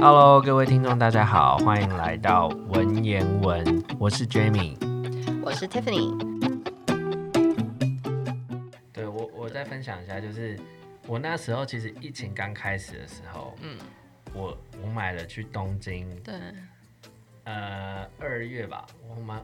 Hello，各位听众，大家好，欢迎来到文言文，我是 Jamie，我是 Tiffany。对我，我再分享一下，就是我那时候其实疫情刚开始的时候，嗯，我我买了去东京，对，呃，二月吧，我们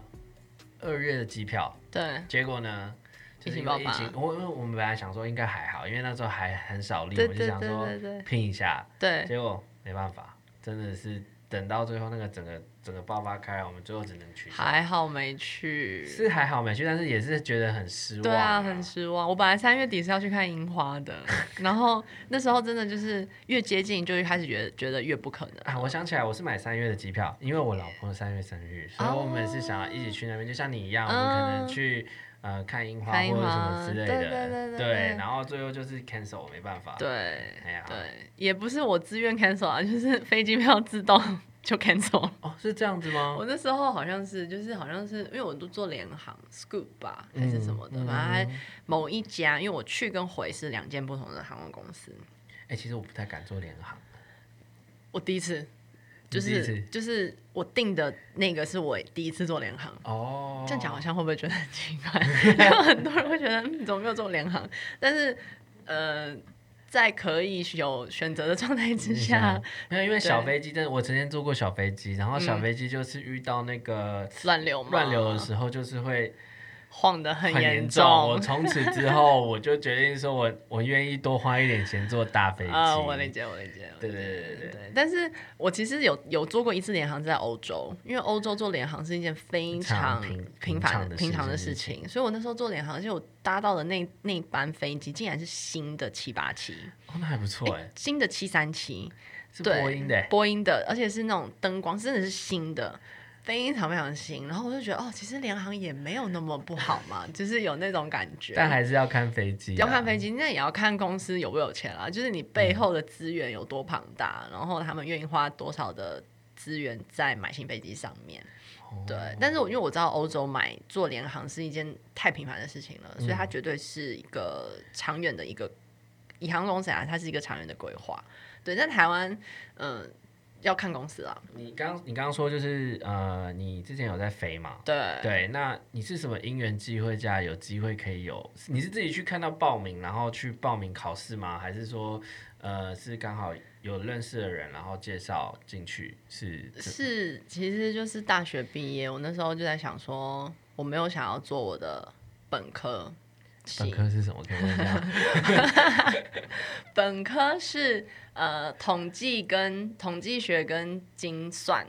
二月的机票，对，结果呢？就是因为疫情，我因为我们本来想说应该还好，因为那时候还很少例，我就想说拼一下，对，结果没办法，真的是等到最后那个整个整个爆发开，我们最后只能取消。还好没去，是还好没去，但是也是觉得很失望。对啊，很失望。我本来三月底是要去看樱花的，然后那时候真的就是越接近，就开始觉得觉得越不可能。啊，我想起来，我是买三月的机票，因为我老婆三月生日，所以我们是想要一起去那边，就像你一样，我们可能去。呃，看樱花或者什么之类的，对，对，对，对，对，然后最后就是 cancel，没办法。对，哎呀，对，也不是我自愿 cancel 啊，就是 飞机票自动 就 cancel。哦，是这样子吗？我那时候好像是，就是好像是，因为我都做联航，Scoot 吧，还是什么的，反正某一家，因为我去跟回是两间不同的航空公司。哎、欸，其实我不太敢做联航，我第一次。就是就是我订的那个是我第一次做联航哦，这样讲好像会不会觉得很奇怪？很多人会觉得你怎么没有做联航？但是呃，在可以有选择的状态之下，没有因为小飞机，真的我曾经坐过小飞机，然后小飞机就是遇到那个乱流乱流的时候，就是会。晃得很严重，重，我从此之后我就决定说我，我我愿意多花一点钱坐大飞机。啊，我理解，我理解。对对对对对。但是我其实有有做过一次联航，在欧洲，因为欧洲做联航是一件非常平凡平常的事情，所以我那时候做联航，而且我搭到的那那班飞机竟然是新的七八七，哦，那还不错哎、欸，新的七三七，是波音的，波音的，而且是那种灯光，真的是新的。非常非常新，然后我就觉得哦，其实联航也没有那么不好嘛，就是有那种感觉。但还是要看飞机、啊，要看飞机，那也要看公司有没有钱啦，就是你背后的资源有多庞大，嗯、然后他们愿意花多少的资源在买新飞机上面。哦、对，但是我因为我知道欧洲买做联航是一件太频繁的事情了，嗯、所以它绝对是一个长远的一个以航空公司啊，它是一个长远的规划。对，在台湾，嗯、呃。要看公司啊。你刚你刚刚说就是呃，你之前有在飞嘛？对对，那你是什么因缘机会下有机会可以有？你是自己去看到报名，然后去报名考试吗？还是说呃是刚好有认识的人，然后介绍进去？是是，其实就是大学毕业，我那时候就在想说，我没有想要做我的本科。本科是什么？可以问一下。本科是呃统计跟统计学跟精算。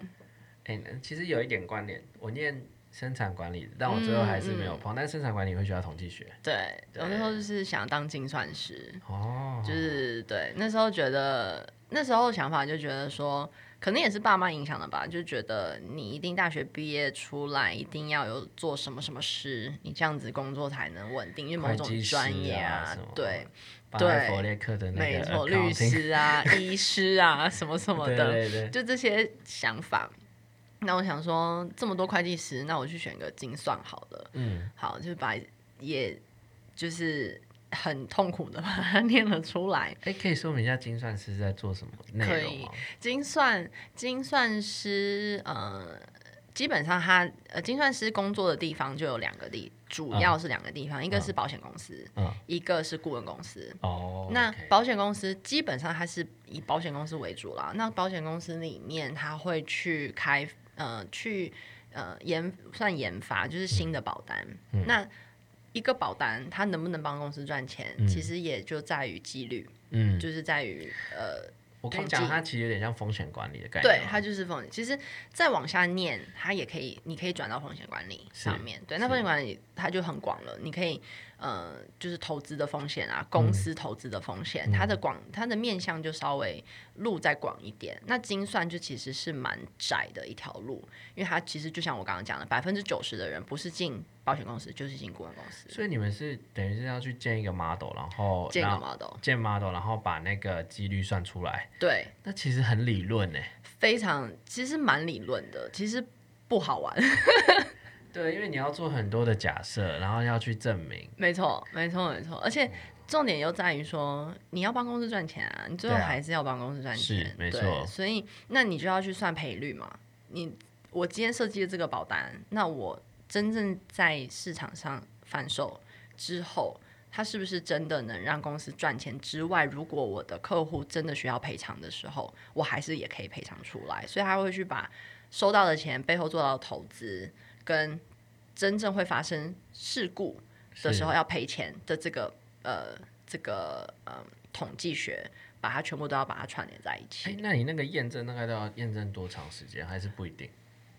哎、欸，其实有一点关联。我念生产管理，但我最后还是没有碰。但生产管理会学到统计学。对，对我那时候就是想当精算师。哦。就是对，那时候觉得那时候想法就觉得说。可能也是爸妈影响的吧，就觉得你一定大学毕业出来，一定要有做什么什么事，你这样子工作才能稳定，因为某种专业啊，啊对对，佛列克的那没错，律师啊、医师啊什么什么的，对对对，就这些想法。那我想说，这么多会计师，那我去选个精算好了。嗯，好，就把也就是。很痛苦的把 它念了出来。哎，可以说明一下精算师在做什么内容吗？可以，精算精算师，呃，基本上他呃，精算师工作的地方就有两个地，主要是两个地方，嗯、一个是保险公司，嗯、一个是顾问公司。哦，那保险公司基本上它是以保险公司为主啦。那保险公司里面，他会去开呃，去呃研算研发，就是新的保单。嗯、那一个保单，它能不能帮公司赚钱，嗯、其实也就在于几率，嗯，就是在于呃，我跟你讲，它其实有点像风险管理的概念，对，它就是风险。其实再往下念，它也可以，你可以转到风险管理上面，对，那风险管理它就很广了，你可以。呃，就是投资的风险啊，公司投资的风险，嗯、它的广，它的面向就稍微路再广一点。那精算就其实是蛮窄的一条路，因为它其实就像我刚刚讲的，百分之九十的人不是进保险公司，就是进顾问公司。所以你们是等于是要去建一个 model，然后建个 model，建 model，然后把那个几率算出来。对，那其实很理论呢，非常，其实蛮理论的，其实不好玩。对，因为你要做很多的假设，然后要去证明。没错，没错，没错。而且重点又在于说，你要帮公司赚钱啊，你最后还是要帮公司赚钱，是没错。所以那你就要去算赔率嘛。你我今天设计的这个保单，那我真正在市场上贩售之后，它是不是真的能让公司赚钱之外，如果我的客户真的需要赔偿的时候，我还是也可以赔偿出来。所以他会去把收到的钱背后做到投资，跟真正会发生事故的时候要赔钱的这个呃这个呃统计学，把它全部都要把它串联在一起。哎，那你那个验证大概都要验证多长时间，还是不一定？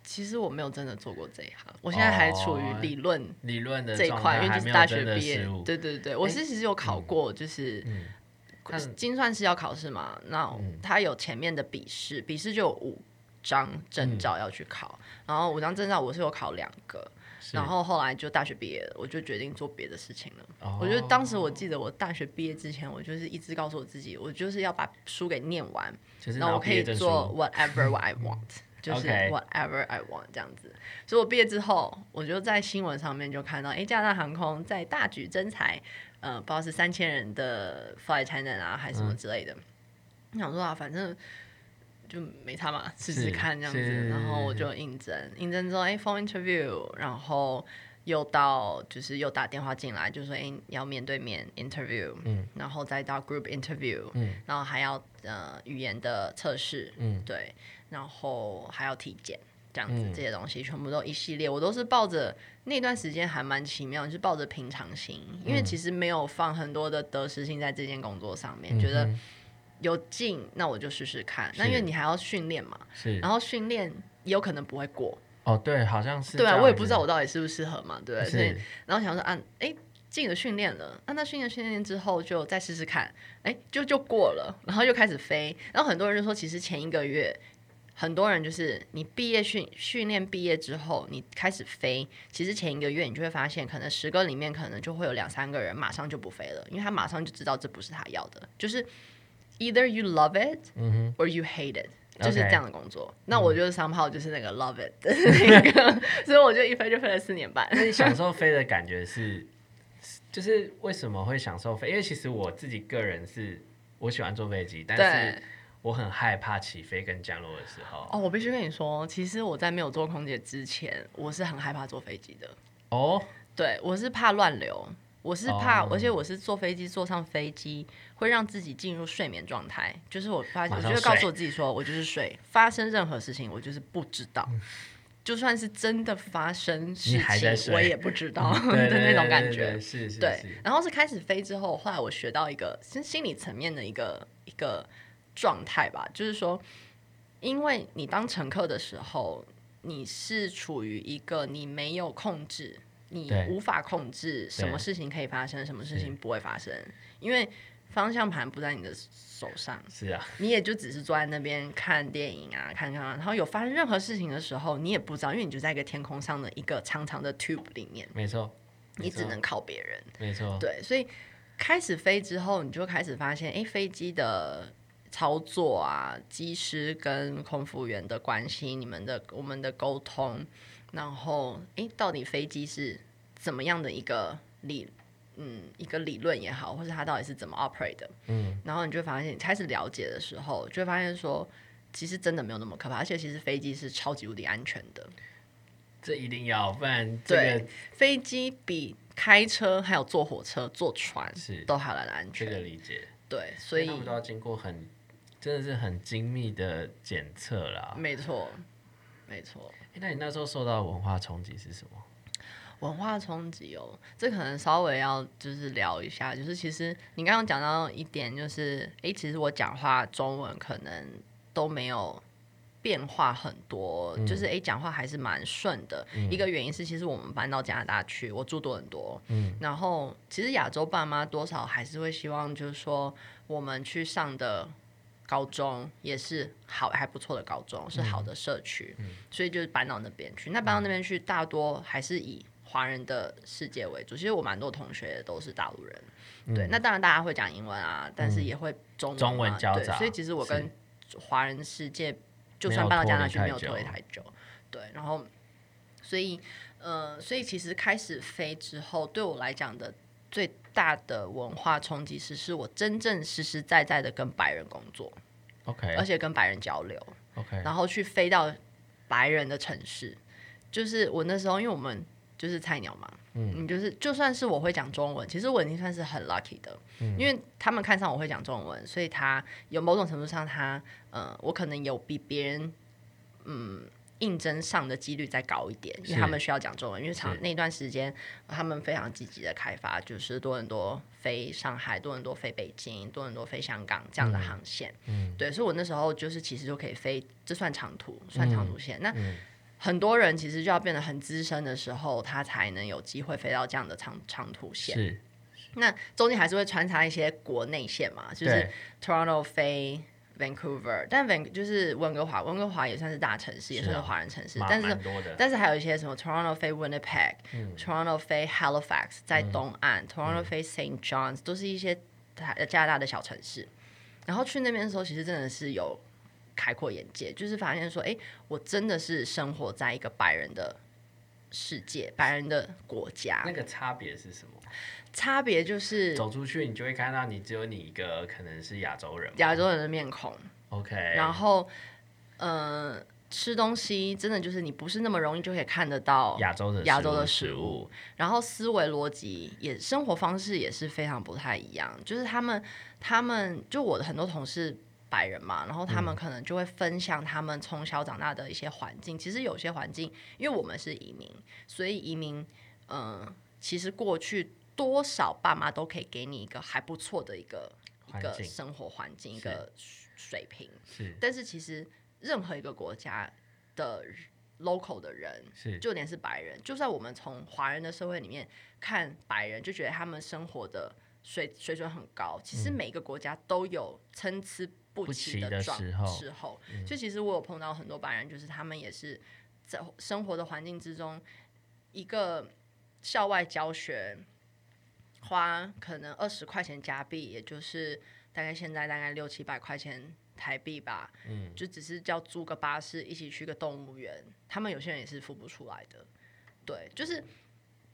其实我没有真的做过这一行，我现在还处于理论、哦、理论的这一块，因为就是大学毕业。对对对，欸、我是其实有考过，就是精算师要考试嘛，嗯、那他有前面的笔试，笔试就有五张证照要去考，嗯、然后五张证照我是有考两个，然后后来就大学毕业了，我就决定做别的事情了。哦、我觉得当时我记得我大学毕业之前，我就是一直告诉我自己，我就是要把书给念完，然后我可以做 whatever what I want。就是 whatever I want 这样子，所以我毕业之后，我就在新闻上面就看到，哎，加拿大航空在大举增才，呃，不知道是三千人的 flight attendant 啊，还是什么之类的。我、嗯、想说啊，反正就没差嘛，试试看这样子。然后我就应征，应征之后，哎，phone interview，然后又到就是又打电话进来，就说，哎，要面对面 interview，嗯，然后再到 group interview，嗯，然后还要呃语言的测试，嗯，对。然后还要体检，这样子、嗯、这些东西全部都一系列，我都是抱着那段时间还蛮奇妙，就是抱着平常心，因为其实没有放很多的得失心在这件工作上面，嗯、觉得有进那我就试试看。那因为你还要训练嘛，是，然后训练也有可能不会过。哦，对，好像是。对啊，我也不知道我到底适不适合嘛，对，所以然后想说啊，哎，进了训练了，啊，那训练训练之后就再试试看，哎，就就过了，然后又开始飞，然后很多人就说，其实前一个月。很多人就是你毕业训训练毕业之后，你开始飞，其实前一个月你就会发现，可能十个里面可能就会有两三个人马上就不飞了，因为他马上就知道这不是他要的，就是 either you love it or you hate it，就是这样的工作。那我就是 somehow 就是那个 love it 的 那个，所以我就一飞就飞了四年半。那你享受飞的感觉是，就是为什么会享受飞？因为其实我自己个人是我喜欢坐飞机，但是。我很害怕起飞跟降落的时候。哦，我必须跟你说，其实我在没有做空姐之前，我是很害怕坐飞机的。哦，对，我是怕乱流，我是怕，哦、而且我是坐飞机坐上飞机会让自己进入睡眠状态，就是我发现，我就会告诉我自己说，我就是睡，发生任何事情我就是不知道，嗯、就算是真的发生事情，我也不知道 的那种感觉。是是。对，然后是开始飞之后，后来我学到一个心心理层面的一个一个。状态吧，就是说，因为你当乘客的时候，你是处于一个你没有控制，你无法控制什么事情可以发生，什么事情不会发生，因为方向盘不在你的手上。是啊，你也就只是坐在那边看电影啊，看看，啊然后有发生任何事情的时候，你也不知道，因为你就在一个天空上的一个长长的 tube 里面。没错，你只能靠别人。没错，对，所以开始飞之后，你就开始发现，哎，飞机的。操作啊，机师跟空服员的关系，你们的我们的沟通，然后诶，到底飞机是怎么样的一个理，嗯，一个理论也好，或者它到底是怎么 operate 的，嗯，然后你就会发现，你开始了解的时候，就会发现说，其实真的没有那么可怕，而且其实飞机是超级无敌安全的。这一定要，不然这个对飞机比开车还有坐火车、坐船是都还来的安全。这个理解，对，所以他们都要经过很。真的是很精密的检测啦，没错，没错。那你那时候受到的文化冲击是什么？文化冲击哦，这可能稍微要就是聊一下，就是其实你刚刚讲到一点，就是哎，其实我讲话中文可能都没有变化很多，嗯、就是哎，讲话还是蛮顺的。嗯、一个原因是，其实我们搬到加拿大去，我住多很多，嗯，然后其实亚洲爸妈多少还是会希望，就是说我们去上的。高中也是好还不错的高中，是好的社区，所以就是搬到那边去。那搬到那边去，大多还是以华人的世界为主。其实我蛮多同学都是大陆人，嗯、对。那当然大家会讲英文啊，但是也会中文、啊、中文交杂。对，所以其实我跟华人世界，就算搬到加拿大去，没有脱离太久。对，然后所以呃，所以其实开始飞之后，对我来讲的。最大的文化冲击是，是我真正实实在在的跟白人工作，OK，而且跟白人交流，OK，然后去飞到白人的城市，就是我那时候，因为我们就是菜鸟嘛，嗯，你就是就算是我会讲中文，其实我已经算是很 lucky 的，嗯，因为他们看上我会讲中文，所以他有某种程度上他，他呃，我可能有比别人，嗯。应征上的几率再高一点，因为他们需要讲中文。因为长那段时间，他们非常积极的开发，就是多伦多飞上海，多伦多飞北京，多伦多飞香港这样的航线。嗯，对，所以我那时候就是其实就可以飞，这算长途，算长途线。嗯、那、嗯、很多人其实就要变得很资深的时候，他才能有机会飞到这样的长长途线。是，那中间还是会穿插一些国内线嘛，就是 Toronto 飞。Vancouver，但 Van 就是温哥华，温哥华也算是大城市，啊、也算是华人城市，但是但是还有一些什么 Toronto 飞 Winnipeg，Toronto、嗯、飞 Halifax 在东岸、嗯、Toronto 飞 Saint John's 都是一些加拿大的小城市。然后去那边的时候，其实真的是有开阔眼界，就是发现说，哎，我真的是生活在一个白人的世界，白人的国家。那个差别是什么？差别就是走出去，你就会看到你只有你一个可能是亚洲人，亚洲人的面孔。OK，然后，呃，吃东西真的就是你不是那么容易就可以看得到亚洲的亚洲的食物，然后思维逻辑也生活方式也是非常不太一样。就是他们他们就我的很多同事白人嘛，然后他们可能就会分享他们从小长大的一些环境。嗯、其实有些环境，因为我们是移民，所以移民，嗯、呃，其实过去。多少爸妈都可以给你一个还不错的一个一个生活环境，一个水平。是，但是其实任何一个国家的 local 的人，是，就连是白人，就算我们从华人的社会里面看白人，就觉得他们生活的水水准很高。其实每个国家都有参差不齐的状时候。所以其实我有碰到很多白人，就是他们也是在生活的环境之中，一个校外教学。花可能二十块钱加币，也就是大概现在大概六七百块钱台币吧。嗯，就只是叫租个巴士一起去个动物园，他们有些人也是付不出来的。对，就是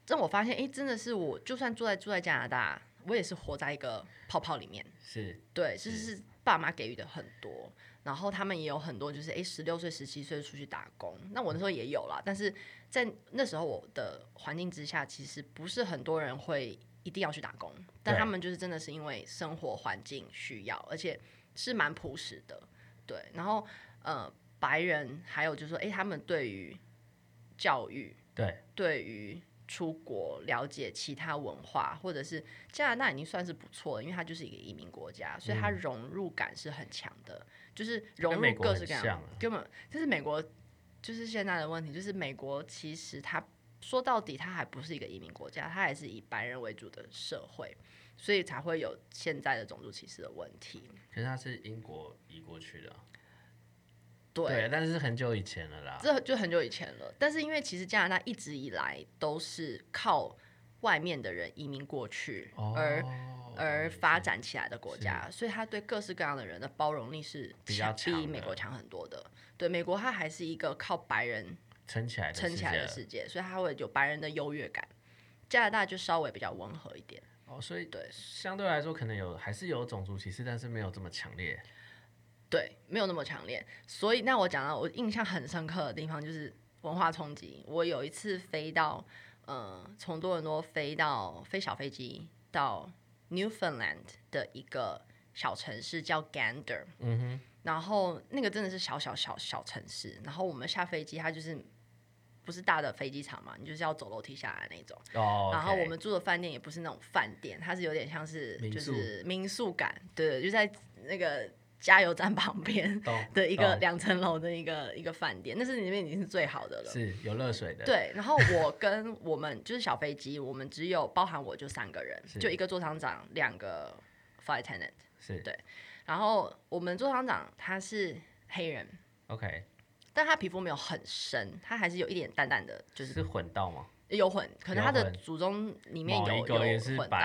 让我发现，哎、欸，真的是我就算住在住在加拿大，我也是活在一个泡泡里面。是，对，就是是爸妈给予的很多，然后他们也有很多，就是哎，十六岁、十七岁出去打工。那我那时候也有啦，但是在那时候我的环境之下，其实不是很多人会。一定要去打工，但他们就是真的是因为生活环境需要，而且是蛮朴实的，对。然后呃，白人还有就是说，哎，他们对于教育，对，对于出国了解其他文化，或者是加拿大已经算是不错了，因为它就是一个移民国家，所以它融入感是很强的，嗯、就是融入各式各样，根本就是美国，就是现在的问题，就是美国其实它。说到底，它还不是一个移民国家，它还是以白人为主的社会，所以才会有现在的种族歧视的问题。可是它是英国移过去的，对，对，但是很久以前了啦，这就很久以前了。但是因为其实加拿大一直以来都是靠外面的人移民过去而、哦、而发展起来的国家，所以它对各式各样的人的包容力是比较强，比美国强很多的。对，美国它还是一个靠白人。撑起来，撑起来的世界，所以它会有白人的优越感。加拿大就稍微比较温和一点哦，所以对，相对来说可能有还是有种族歧视，但是没有这么强烈。对，没有那么强烈。所以那我讲到我印象很深刻的地方就是文化冲击。我有一次飞到，呃，从多伦多飞到飞小飞机到 Newfoundland 的一个小城市叫 Gander。嗯哼。然后那个真的是小小小小城市。然后我们下飞机，它就是。不是大的飞机场嘛，你就是要走楼梯下来那种。Oh, okay. 然后我们住的饭店也不是那种饭店，它是有点像是就是民宿感，对，就在那个加油站 旁边的一个两层楼的一个一个饭店，那是里面已经是最好的了，是有热水的。对，然后我跟我们就是小飞机，我们只有包含我就三个人，就一个座舱长，两个 flight attendant，是对。然后我们座舱长他是黑人，OK。但他皮肤没有很深，他还是有一点淡淡的，就是，是混到吗？有混，可能他的祖宗里面有有混到，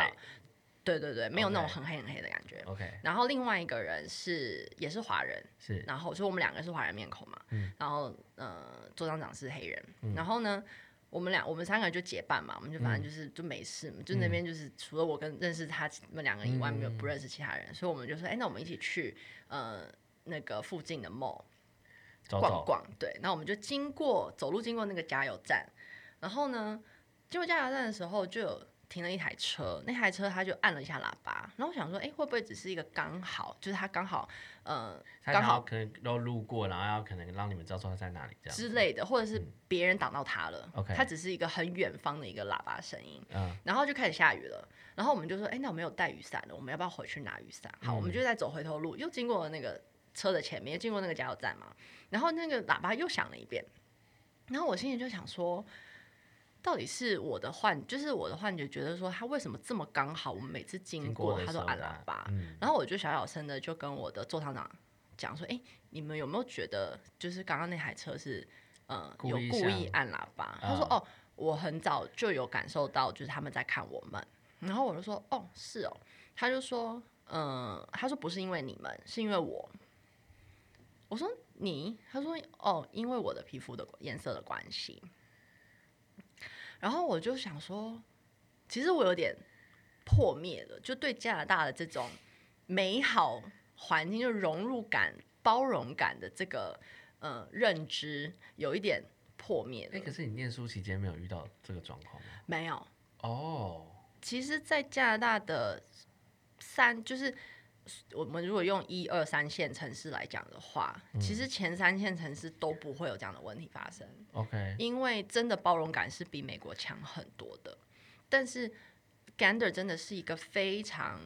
对对对，没有那种很黑很黑的感觉。OK。然后另外一个人是也是华人，是，然后所以我们两个是华人面孔嘛，嗯，然后呃，座舱长是黑人，嗯，然后呢，我我们俩我们三个人就结伴嘛，我们就反正就是、嗯、就没事嘛，就那边就是除了我跟认识他们两个以外，没有不认识其他人，嗯、所以我们就说，哎、欸，那我们一起去呃那个附近的 mall 逛逛，对，那我们就经过走路经过那个加油站，然后呢，经过加油站的时候就有。停了一台车，那台车他就按了一下喇叭，然后我想说，哎、欸，会不会只是一个刚好，就是他刚好，呃，刚好可能都路过，然后要可能让你们知道说他在哪里这样之类的，或者是别人挡到他了，嗯、他只是一个很远方的一个喇叭声音，嗯，然后就开始下雨了，然后我们就说，哎、欸，那我没有带雨伞了，我们要不要回去拿雨伞？好，嗯、我们就在走回头路，又经过了那个车的前面，又经过那个加油站嘛，然后那个喇叭又响了一遍，然后我心里就想说。到底是我的幻，就是我的幻觉，觉得说他为什么这么刚好？我们每次经过，他都按喇叭，嗯、然后我就小小声的就跟我的座舱长讲说：“哎、欸，你们有没有觉得，就是刚刚那台车是呃有故意按喇叭？”他说：“哦，我很早就有感受到，就是他们在看我们。”然后我就说：“哦，是哦。”他就说：“嗯、呃，他说不是因为你们，是因为我。”我说：“你？”他说：“哦，因为我的皮肤的颜色的关系。”然后我就想说，其实我有点破灭了，就对加拿大的这种美好环境、就融入感、包容感的这个呃认知，有一点破灭了。哎，可是你念书期间没有遇到这个状况吗？没有。哦。其实，在加拿大的三就是。我们如果用一二三线城市来讲的话，嗯、其实前三线城市都不会有这样的问题发生。OK，因为真的包容感是比美国强很多的。但是 Gander 真的是一个非常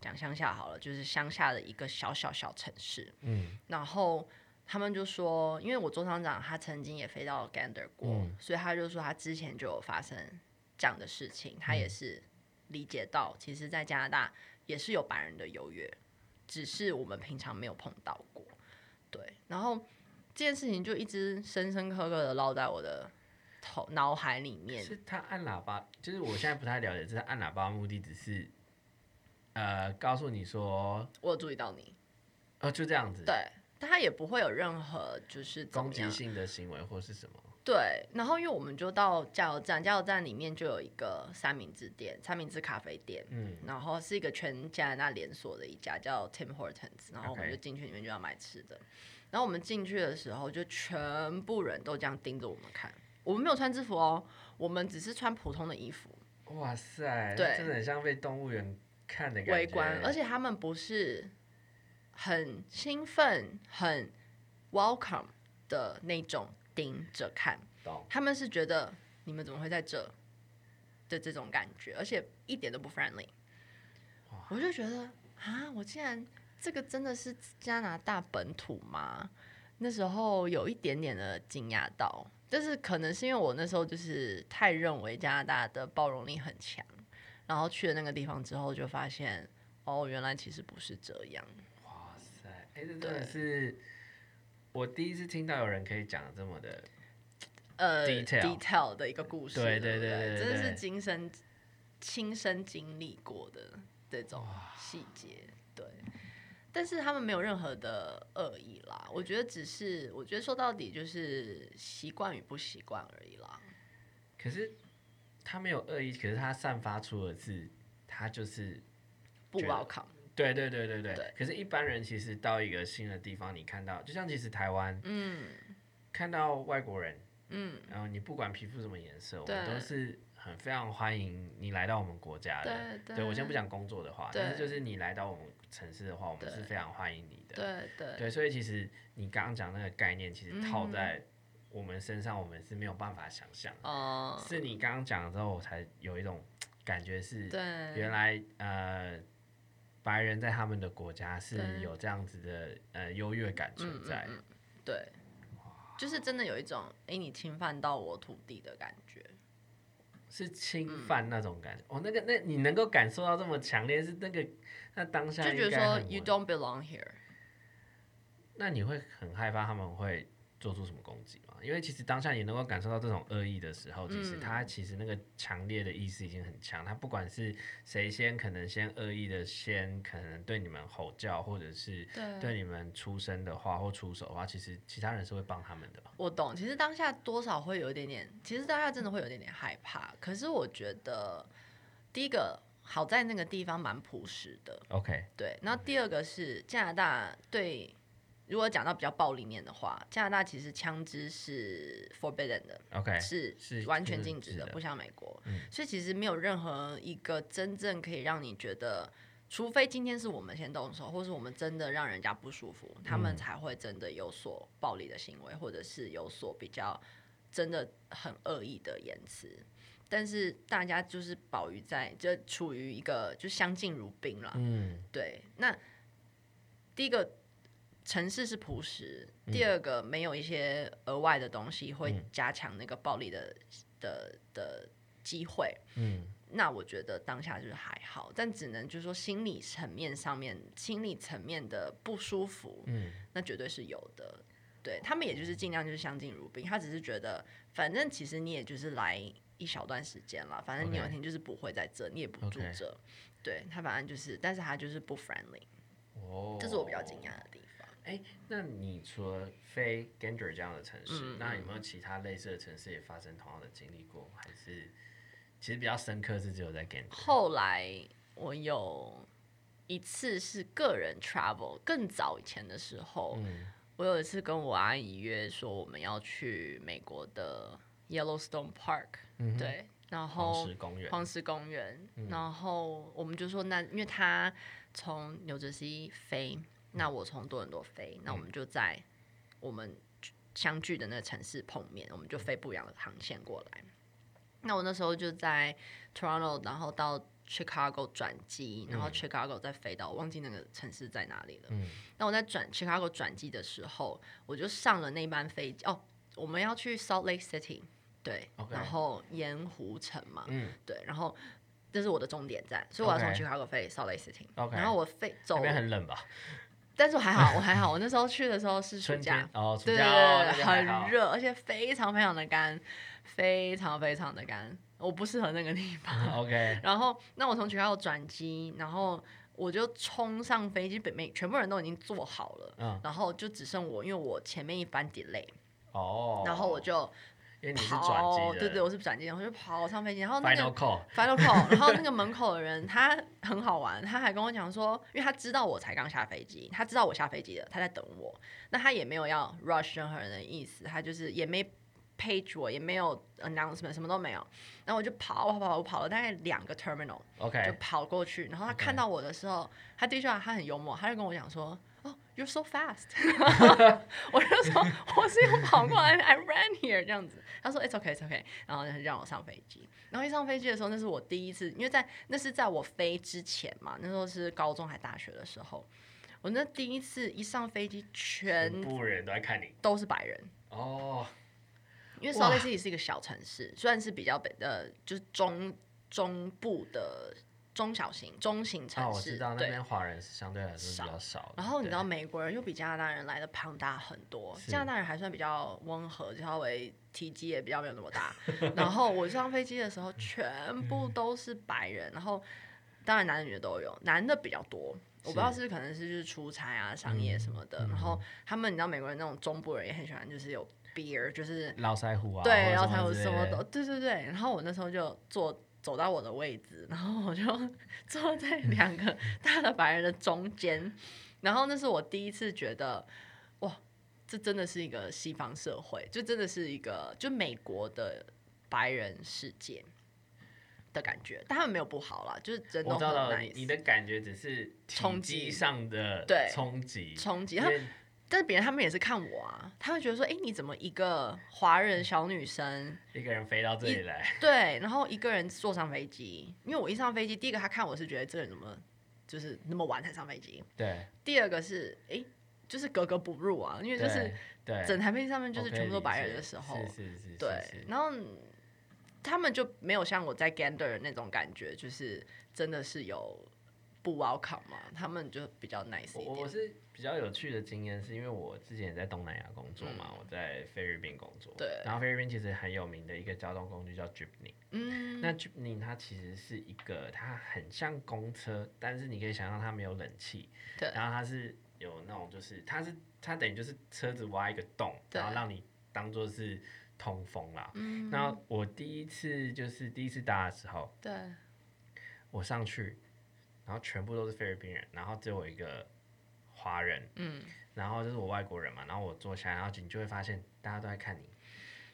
讲乡下好了，就是乡下的一个小小小城市。嗯，然后他们就说，因为我周厂长他曾经也飞到 Gander 过，嗯、所以他就说他之前就有发生这样的事情，他也是理解到，其实，在加拿大。也是有白人的优越，只是我们平常没有碰到过。对，然后这件事情就一直深深刻刻的烙在我的头脑海里面。是他按喇叭，就是我现在不太了解，这是按喇叭的目的只是，呃，告诉你说我有注意到你，哦，就这样子。对，他也不会有任何就是攻击性的行为或是什么。对，然后因为我们就到加油站，加油站里面就有一个三明治店，三明治咖啡店，嗯，然后是一个全加拿大连锁的一家叫 Tim Hortons，然后我们就进去里面就要买吃的.然后我们进去的时候就全部人都这样盯着我们看，我们没有穿制服哦，我们只是穿普通的衣服。哇塞，对，真的很像被动物园看的感觉。围观，而且他们不是很兴奋、很 welcome 的那种。盯着看，他们是觉得你们怎么会在这的这种感觉，而且一点都不 friendly。我就觉得啊，我竟然这个真的是加拿大本土吗？那时候有一点点的惊讶到，但是可能是因为我那时候就是太认为加拿大的包容力很强，然后去了那个地方之后就发现，哦，原来其实不是这样。哇塞，哎，这真的是。我第一次听到有人可以讲这么的呃 detail detail 的一个故事，对对对对，真的是亲身亲身经历过的这种细节，对。但是他们没有任何的恶意啦，我觉得只是我觉得说到底就是习惯与不习惯而已啦。可是他没有恶意，可是他散发出的是他就是不 welcome。对对对对对，可是，一般人其实到一个新的地方，你看到，就像其实台湾，嗯，看到外国人，嗯，然后你不管皮肤什么颜色，我们都是很非常欢迎你来到我们国家的。对，对，对我先不讲工作的话，但是就是你来到我们城市的话，我们是非常欢迎你的。对对对，所以其实你刚刚讲那个概念，其实套在我们身上，我们是没有办法想象。哦、嗯。是你刚刚讲了之后，我才有一种感觉是，对，原来呃。白人在他们的国家是有这样子的呃优越感存在，嗯嗯嗯、对，就是真的有一种哎、欸，你侵犯到我土地的感觉，是侵犯那种感觉。嗯、哦，那个那你能够感受到这么强烈，是那个那当下就觉得说 you don't belong here，那你会很害怕他们会做出什么攻击嘛？因为其实当下你能够感受到这种恶意的时候，其实他其实那个强烈的意思已经很强。他不管是谁先，可能先恶意的先，可能对你们吼叫，或者是对你们出声的话或出手的话，其实其他人是会帮他们的。我懂，其实当下多少会有一点点，其实当下真的会有一点点害怕。可是我觉得第一个。好在那个地方蛮朴实的，OK，对。然后第二个是加拿大，对，如果讲到比较暴力面的话，加拿大其实枪支是 forbidden 的，OK，是是完全禁止的，不像美国，嗯。所以其实没有任何一个真正可以让你觉得，除非今天是我们先动手，或是我们真的让人家不舒服，他们才会真的有所暴力的行为，或者是有所比较真的很恶意的言辞。但是大家就是保于在，就处于一个就相敬如宾了。嗯，对。那第一个城市是朴实，嗯，第二个没有一些额外的东西会加强那个暴力的的的机会。嗯，那我觉得当下就是还好，但只能就是说心理层面上面，心理层面的不舒服，嗯，那绝对是有的。对，他们也就是尽量就是相敬如宾，他只是觉得反正其实你也就是来。一小段时间了，反正你有一天就是不会在这你也不住这，对他反正就是，但是他就是不 friendly，哦，这是我比较惊讶的。哎、欸，那你除了飞 Gander 这样的城市，嗯，那有没有其他类似的城市也发生同样的经历过？还是其实比较深刻是只有在 Gander？后来我有一次是个人 travel，更早以前的时候，嗯，我有一次跟我阿姨约说我们要去美国的。Yellowstone Park，、嗯、对，然后黄石公园，黄石公园、嗯，然后我们就说，那因为他从纽泽西飞，那我从多伦多飞，那我们就在我们相聚的那个城市碰面，我们就飞不一样的航线过来。那我那时候就在 Toronto，然后到 Chicago 转机，然后 Chicago 再飞到，我忘记那个城市在哪里了。嗯，那我在转 Chicago 转机的时候，我就上了那班飞机。哦，我们要去 Salt Lake City。对.然后盐湖城嘛，嗯，对，然后这是我的终点站，所以我要从 Chicago 飞 Salt Lake City。然后我飞走，那边很冷吧？但是我还好，我 还好，我那时候去的时候是暑假，哦，对对对，很热，而且非常非常的干，非常非常的干，我不适合那个地方。OK，然后那我从 Chicago 转机，然后我就冲上飞机，北美全部人都已经坐好了，嗯，然后就只剩我，因为我前面一班 delay，哦，然后我就。因为你是转机，对对，我是转机，我就跑上飞机，然后那个 final call final call，然后那个 门口的人他很好玩，他还跟我讲说，因为他知道我才刚下飞机，他知道我下飞机了，他在等我，那他也没有要 rush 任何人的意思，他就是也没 page 我，也没有 announcement，什么都没有，然后我就跑跑跑，我跑了大概两个 terminal，OK，就跑过去，然后他看到我的时候，他第一句话他很幽默，他就跟我讲说。You're so fast，我就说我是用跑过来，I ran here 这样子。他说 It's okay, It's okay，然后就让我上飞机。然后一上飞机的时候，那是我第一次，因为在那是在我飞之前嘛，那时候是高中还大学的时候，我那第一次一上飞机，全部人都在看你，都是白人哦。因为 Salt Lake City 是一个小城市，虽然是比较北的，就是中中部的。中小型、中型城市，哦、我知道那边华人是相对来说比较少。然后你知道美国人又比加拿大人来的庞大很多，加拿大人还算比较温和，稍微体积也比较没有那么大。然后我上飞机的时候，全部都是白人，然后当然男的女的都有，男的比较多。我不知道是不是可能是就是出差啊、商业什么的。然后他们你知道美国人那种中部人也很喜欢，就是有 beer，就是络腮胡啊，对，络腮胡什么的，对对对。然后我那时候就坐。走到我的位置，然后我就 坐在两个大的白人的中间，然后那是我第一次觉得，哇，这真的是一个西方社会，就真的是一个就美国的白人世界的感觉。但他们没有不好啦，就是真的很 nice。我知道你的感觉只是冲击上的冲击，冲击。但是别人他们也是看我啊，他们觉得说，哎、欸，你怎么一个华人小女生，一个人飞到这里来？对，然后一个人坐上飞机，因为我一上飞机，第一个他看我是觉得这个人怎么就是那么晚才上飞机？对。第二个是，哎、欸，就是格格不入啊，因为就是整台飞机上面就是全部都白人的时候，是是是，是，对。然后他们就没有像我在 Gander 那种感觉，就是真的是有不 welcome 嘛，他们就比较 nice 一点。我是。比较有趣的经验，是因为我之前也在东南亚工作嘛，嗯、我在菲律宾工作。对。然后菲律宾其实很有名的一个交通工具叫 Jeepney。嗯。那 Jeepney 它其实是一个，它很像公车，但是你可以想象它没有冷气。对。然后它是有那种，就是它是它等于就是车子挖一个洞，然后让你当做是通风啦。嗯。然后我第一次就是第一次搭的时候，对。我上去，然后全部都是菲律宾人，然后只有我一个。华人，嗯，然后就是我外国人嘛，然后我坐下来，然后你就会发现大家都在看你，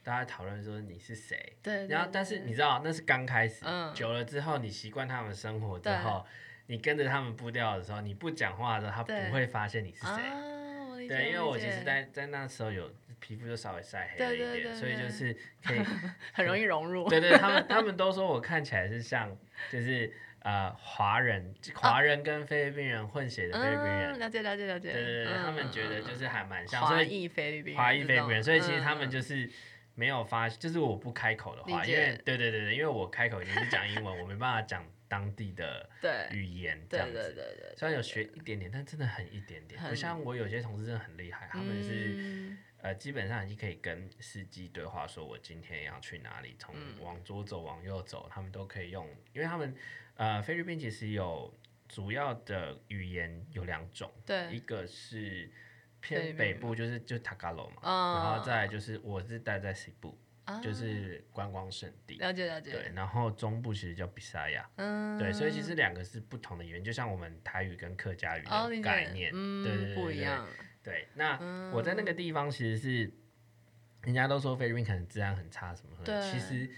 大家讨论说你是谁，对，然后但是你知道那是刚开始，嗯，久了之后你习惯他们生活之后，你跟着他们步调的时候，你不讲话的时候，他不会发现你是谁，对，因为我其实在在那时候有皮肤就稍微晒黑了一点，所以就是 可以很容易融入，对对，他们他们都说我看起来是像就是。呃，华人，华人跟菲律宾人混血的菲律宾人，了解了解了解。对对对，他们觉得就是还蛮像，华裔菲律宾，华裔菲律宾人，所以其实他们就是没有发，就是我不开口的话，因为对对对对，因为我开口已经是讲英文，我没办法讲当地的 语言这样子。对对对对。虽然有学一点点，但真的很一点点，不像我有些同事真的很厉害，他们是。呃，基本上你可以跟司机对话，说我今天要去哪里，从往左走，往右走，他们都可以用，因为他们呃菲律宾其实有主要的语言有两种，对，一个是偏北部，就是就塔嘎罗嘛，嗯、然后再就是我是待在西部，嗯、就是观光胜地，了解了解，对，然后中部其实叫比萨亚，嗯，对，所以其实两个是不同的语言，就像我们台语跟客家语的概念，对对对，不一样。对，那我在那个地方其实是，人家都说菲律宾可能治安很差什么的，其实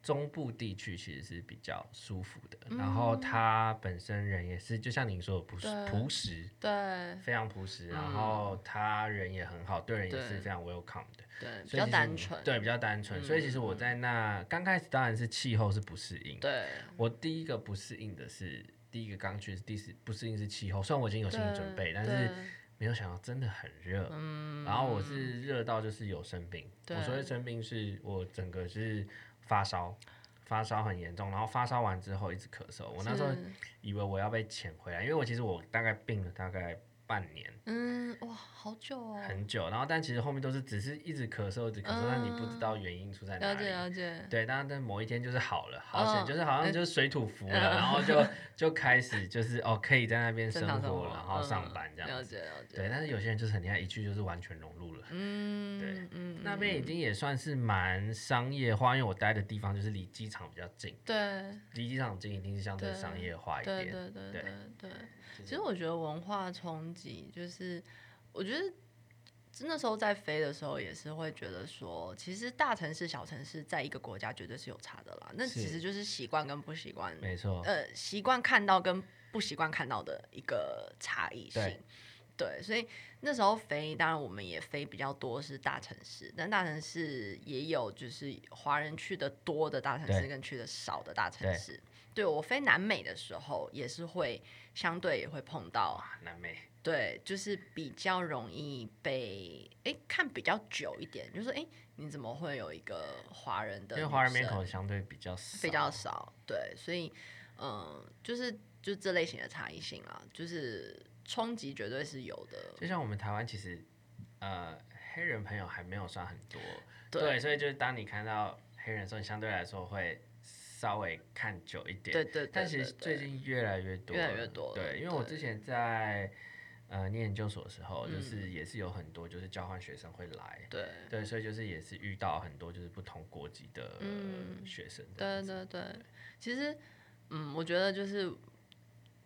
中部地区其实是比较舒服的。然后他本身人也是，就像您说的，朴实朴实，对，非常朴实。然后他人也很好，对人也是非常 welcome 的，对，比较单纯，对，比较单纯。所以其实我在那刚开始当然是气候是不适应，对，我第一个不适应的是第一个刚去是第四不适应是气候，虽然我已经有心理准备，但是。没有想到真的很热，嗯、然后我是热到就是有生病。我所谓生病是我整个是发烧，发烧很严重，然后发烧完之后一直咳嗽。我那时候以为我要被遣回来，因为我其实我大概病了大概。半年，嗯，哇，好久哦，很久。然后，但其实后面都是只是一直咳嗽，一直咳嗽，但你不知道原因出在哪里。了解，了解。对，但但某一天就是好了，好险，就是好像就是水土服了，然后就 就开始就是哦，可以在那边生活，然后上班这样。了解，了解。对，但是有些人就是很厉害，一去就是完全融入了。嗯，对，嗯，那边已经也算是蛮商业化，因为我待的地方就是离机场比较近。对，离机场近一定是相对商业化一点。对对对对对。其实我觉得文化冲击就是，我觉得那时候在飞的时候也是会觉得说，其实大城市、小城市在一个国家绝对是有差的啦。那其实就是习惯跟不习惯，没错。呃，习惯看到跟不习惯看到的一个差异性。对，所以那时候飞，当然我们也飞比较多是大城市，但大城市也有就是华人去的多的大城市跟去的少的大城市。对，我飞南美的时候，也是会相对也会碰到南美，对，就是比较容易被哎看比较久一点，就是说哎你怎么会有一个华人的？因为华人面孔相对比较少，比较少，对，所以嗯，就是就这类型的差异性啊，就是冲击绝对是有的。就像我们台湾其实呃黑人朋友还没有算很多，对，对，所以就是当你看到黑人的时候，你相对来说会。稍微看久一点，对对，对，但其实最近越来越多，越来越多。对，因为我之前在呃念研究所的时候，就是也是有很多就是交换学生会来，对对，所以就是也是遇到很多就是不同国籍的学生。对对对，其实嗯，我觉得就是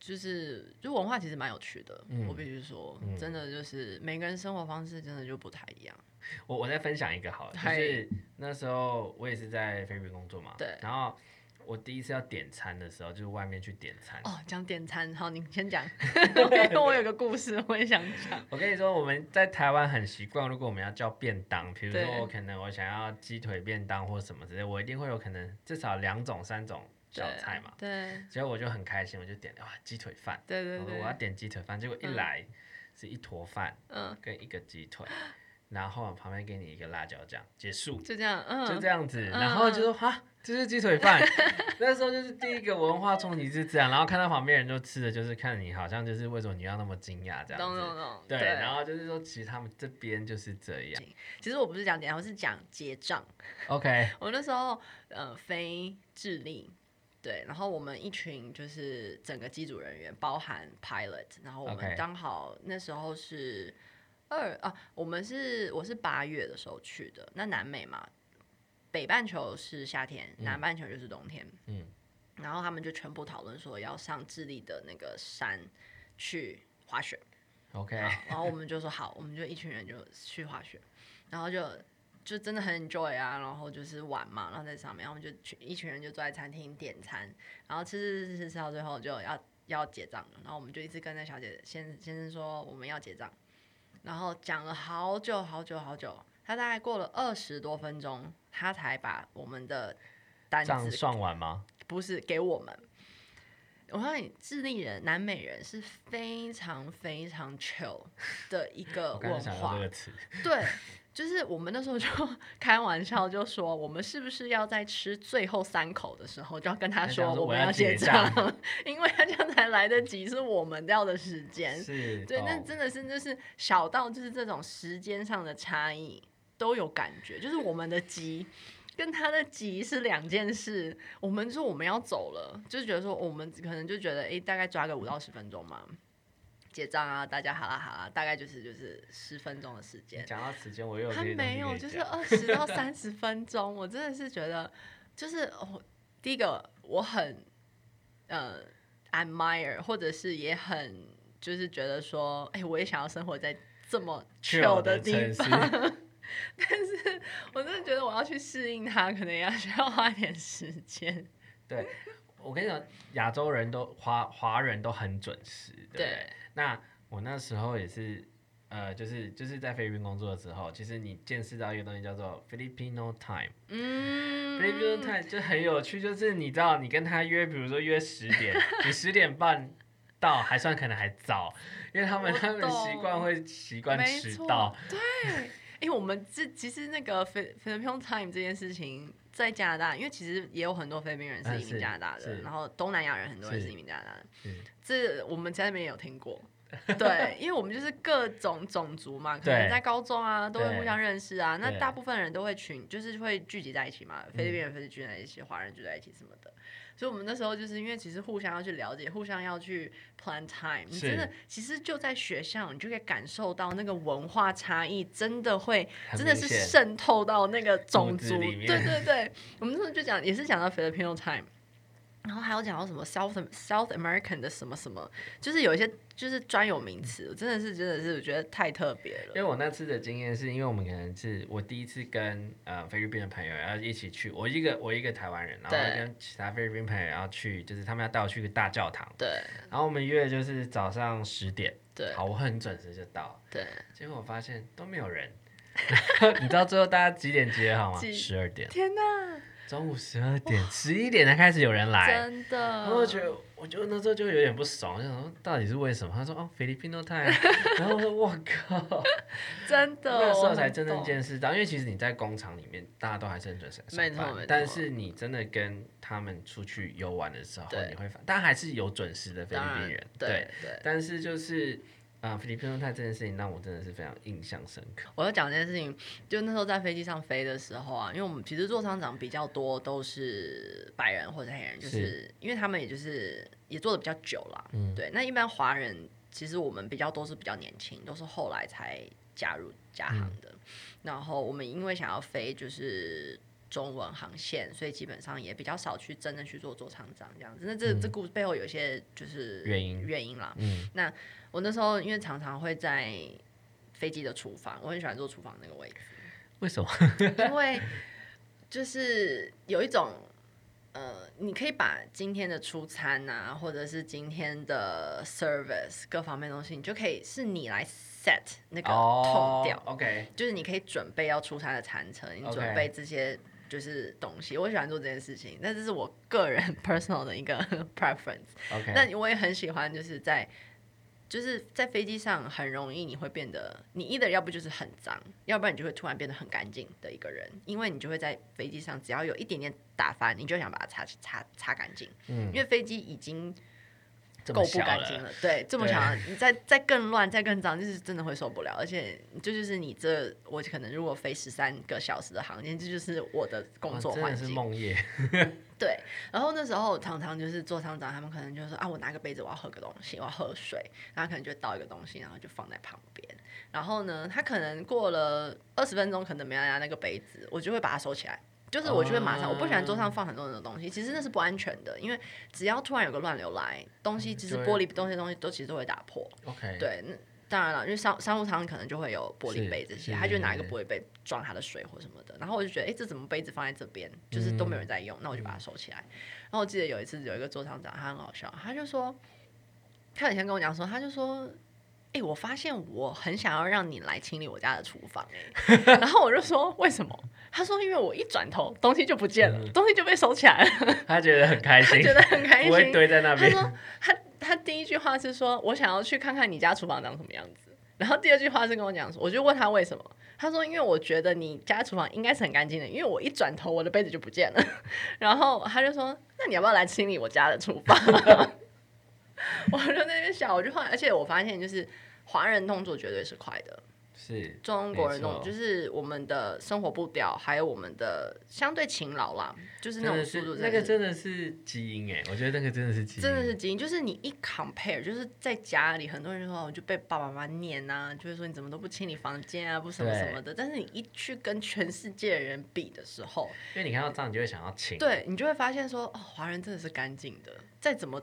就是就文化其实蛮有趣的，我必须说，真的就是每个人生活方式真的就不太一样。我我再分享一个好了，就是那时候我也是在菲律宾工作嘛，对。然后我第一次要点餐的时候，就是外面去点餐。哦，讲点餐，好，你先讲。我有个故事，我也想讲。我跟你说，我们在台湾很习惯，如果我们要叫便当，比如说我可能我想要鸡腿便当或什么之类，我一定会有可能至少两种、三种小菜嘛。对。结果我就很开心，我就点哇鸡腿饭。对对对。我要点鸡腿饭，结果一来是一坨饭，嗯，跟一个鸡腿。然后旁边给你一个辣椒酱，结束，就这样，嗯，就这样子，然后就说哈，这是鸡腿饭。那时候就是第一个文化冲击是这样，然后看到旁边人就吃的就是看你好像就是为什么你要那么惊讶这样子，懂懂懂，对，然后就是说其实他们这边就是这样。其实我不是讲点，我是讲结账。OK，我那时候呃飞智利，对，然后我们一群就是整个机组人员，包含 pilot，然后我们刚好那时候是。二啊，我们是我是八月的时候去的，那南美嘛，北半球是夏天，南半球就是冬天。嗯，然后他们就全部讨论说要上智利的那个山去滑雪。OK，然后我们就说好，我们就一群人就去滑雪，然后就就真的很 enjoy 啊，然后就是玩嘛，然后在上面，然后我们就去一群人就坐在餐厅点餐，然后吃吃吃吃吃到最后就要要结账了，然后我们就一直跟那小姐先先生说我们要结账。然后讲了好久好久好久，他大概过了二十多分钟，他才把我们的单子算完吗？不是给我们。我告诉你，智利人、南美人是非常非常 chill 的一个文化。对。就是我们那时候就 开玩笑，就说我们是不是要在吃最后三口的时候，就要跟他说我们要结账，因为他这样才来得及，是我们要的时间。是，对，那真的是就是小到就是这种时间上的差异都有感觉，就是我们的急跟他的急是两件事。我们说我们要走了，就是觉得说我们可能就觉得哎，大概抓个五到十分钟嘛。结账啊，大家好啦好啦，大概就是就是十分钟的时间。讲到时间，我又他没有，就是二十到三十分钟。我真的是觉得，就是哦，第一个我很呃 admire，或者是也很就是觉得说，哎、欸，我也想要生活在这么 chill 的地方。但是我真的觉得我要去适应它，可能也要需要花点时间。对，我跟你讲，亚洲人都华华人都很准时，对，对。那我那时候也是，呃，就是就是在菲律宾工作的时候，其实你见识到一个东西叫做 Filipino time，嗯，Filipino time 就很有趣，就是你知道你跟他约，比如说约十点，你十点半到还算可能还早，因为他们他们习惯会习惯迟到，对，因为我们这其实那个 Filipino time 这件事情在加拿大，因为其实也有很多菲律宾人是移民加拿大的，嗯、然后东南亚人很多人是移民加拿大的。这我们在那边也有听过，对，因为我们就是各种种族嘛，可能在高中啊都会互相认识啊，那大部分人都会群，就是会聚集在一起嘛，菲律宾人、菲律宾人在一起，华人聚在一起什么的，所以我们那时候就是因为其实互相要去了解，互相要去 plan time，你真的其实就在学校，你就可以感受到那个文化差异，真的会真的是渗透到那个种族，对对对，我们那时候就讲也是讲到 Filipino time。然后还有讲到什么 South South American 的什么什么，就是有一些就是专有名词，真的是真的是我觉得太特别了。因为我那次的经验是因为我们可能是我第一次跟呃菲律宾的朋友要一起去，我一个我一个台湾人，然后跟其他菲律宾朋友要去，就是他们要带我去一个大教堂。对。然后我们约就是早上十点。对。好，我很准时就到。对。结果我发现都没有人。你知道最后大家几点集合好吗？十二点。天哪！中午十二点、十一点才开始有人来，真的。然后我觉得，我就那时候就有点不爽，我想说到底是为什么？他说哦，Filipino time。然后我说我靠，真的。那时候才真正见识到，因为其实你在工厂里面，大家都还是很准时上班。但是你真的跟他们出去游玩的时候，你会发，但还是有准时的菲律宾人，对对。但是就是。啊，菲律宾太这件事情让我真的是非常印象深刻。我要讲这件事情，就那时候在飞机上飞的时候啊，因为我们其实座舱长比较多都是白人或者黑人，就是，是因为他们也就是也做的比较久了，嗯，对。那一般华人其实我们比较多是比较年轻，都是后来才加入加航的。嗯、然后我们因为想要飞就是中文航线，所以基本上也比较少去真的去做做厂长这样子。那这、嗯、这故事背后有些就是原因原因啦，嗯，那。我那时候因为常常会在飞机的厨房，我很喜欢坐厨房那个位置。为什么？因为就是有一种呃，你可以把今天的出餐啊，或者是今天的 service 各方面东西，你就可以是你来 set 那个调。Oh, OK，就是你可以准备要出餐的餐车，你准备这些就是东西。我喜欢做这件事情，那这是我个人 personal 的一个 preference。OK，那我也很喜欢就是在。就是在飞机上很容易你会变得，你 either 要不就是很脏，要不然你就会突然变得很干净的一个人，因为你就会在飞机上只要有一点点打翻，你就想把它擦擦擦干净，嗯，因为飞机已经。够不干净了，对，这么长，你再再更乱，再更脏，就是真的会受不了。而且，这就是你这，我可能如果飞十三个小时的航线，这就是我的工作环境。是梦夜。对，然后那时候常常就是座舱长，他们可能就说啊，我拿个杯子，我要喝个东西，我要喝水，然后可能就倒一个东西，然后就放在旁边。然后呢，他可能过了二十分钟，可能没有拿那个杯子，我就会把它收起来。就是我就会马上，我不喜欢桌上放很多人的东西，其实那是不安全的，因为只要突然有个乱流来，东西其实玻璃东西东西都其实都会打破。OK，对，那当然了，因为商商务舱可能就会有玻璃杯这些，他就拿一个玻璃杯装他的水或什么的，然后我就觉得，哎，这怎么杯子放在这边，就是都没有人在用，那我就把它收起来。然后我记得有一次有一个座舱长，他很好笑，他就说，他以前跟我讲说，他就说。哎、欸，我发现我很想要让你来清理我家的厨房，然后我就说为什么？他说因为我一转头东西就不见了，嗯、东西就被收起来了。他觉得很开心，觉得很开心，不会堆在那边。他说他他第一句话是说我想要去看看你家厨房长什么样子，然后第二句话是跟我讲说，我就问他为什么？他说因为我觉得你家厨房应该是很干净的，因为我一转头我的杯子就不见了，然后他就说那你要不要来清理我家的厨房？我就在那边想，我就换，而且我发现就是华人动作绝对是快的，是中国人动作就是我们的生活步调，还有我们的相对勤劳啦，就是那种速度，那个真的是基因哎，我觉得那个真的是基因，真的是基因，就是你一 compare，就是在家里很多人说我就被爸爸妈妈念啊，就是说你怎么都不清理房间啊，不什么什么的，但是你一去跟全世界的人比的时候，因为你看到这样，你就会想要清，对你就会发现说哦，华人真的是干净的，再怎么。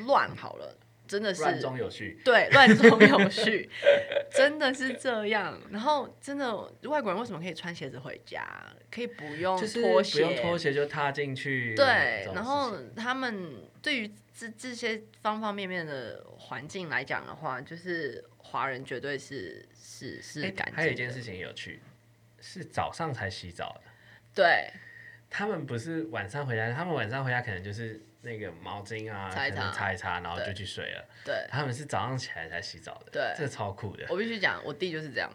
乱好了，真的是乱中有序。对，乱中有序，真的是这样。然后，真的外国人为什么可以穿鞋子回家？可以不用拖鞋，不用拖鞋就踏进去。对，然后他们对于这这些方方面面的环境来讲的话，就是华人绝对是是是干净的。还有一件事情有趣，是早上才洗澡的。对，他们不是晚上回家，他们晚上回家可能就是。那个毛巾啊，擦一擦，擦一擦，然后就去睡了。对，他们是早上起来才洗澡的。对，这超酷的。我必须讲，我弟就是这样。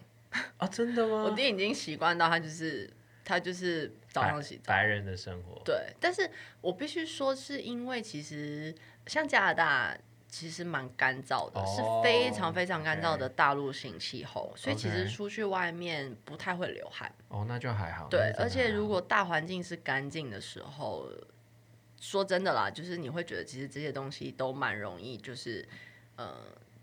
啊，真的吗？我弟已经习惯到他就是他就是早上洗澡。白人的生活。对，但是我必须说，是因为其实像加拿大其实蛮干燥的，是非常非常干燥的大陆性气候，所以其实出去外面不太会流汗。哦，那就还好。对，而且如果大环境是干净的时候。说真的啦，就是你会觉得其实这些东西都蛮容易，就是，呃，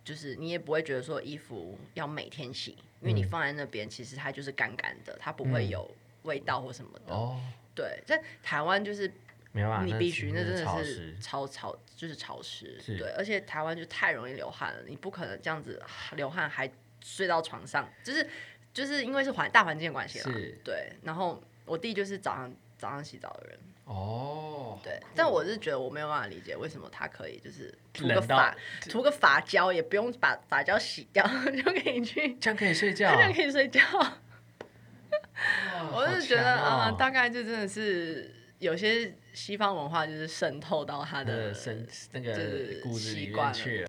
就是你也不会觉得说衣服要每天洗，因为你放在那边，其实它就是干干的，它不会有味道或什么的。哦，对，在台湾就是没办法，你必须那真的是超潮，就是潮湿，对，而且台湾就太容易流汗了，你不可能这样子流汗还睡到床上，就是就是因为是环大环境的关系啦，对。然后我弟就是早上早上洗澡的人。哦，对，但我是觉得我没有办法理解为什么他可以就是涂个发涂个发胶，也不用把发胶洗掉 就可以去，这样可以睡觉，这样可以睡觉。我是觉得啊，大概就真的是有些西方文化就是渗透到他的身那个骨子里面去了。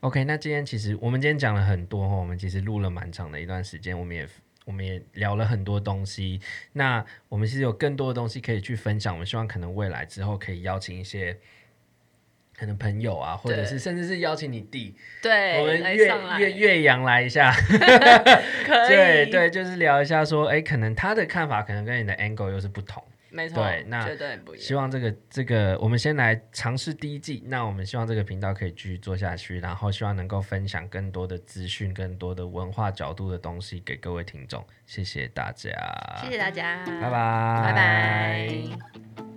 OK，那今天其实我们今天讲了很多哈，我们其实录了蛮长的一段时间，我们也。我们也聊了很多东西，那我们其实有更多的东西可以去分享。我们希望可能未来之后可以邀请一些可能朋友啊，或者是甚至是邀请你弟，对，我们岳岳岳阳来一下，可以，对对，就是聊一下说，哎，可能他的看法可能跟你的 angle 又是不同。没错，对，那绝对不一样。希望这个这个，我们先来尝试第一季。那我们希望这个频道可以继续做下去，然后希望能够分享更多的资讯、更多的文化角度的东西给各位听众。谢谢大家，谢谢大家，拜拜，拜拜。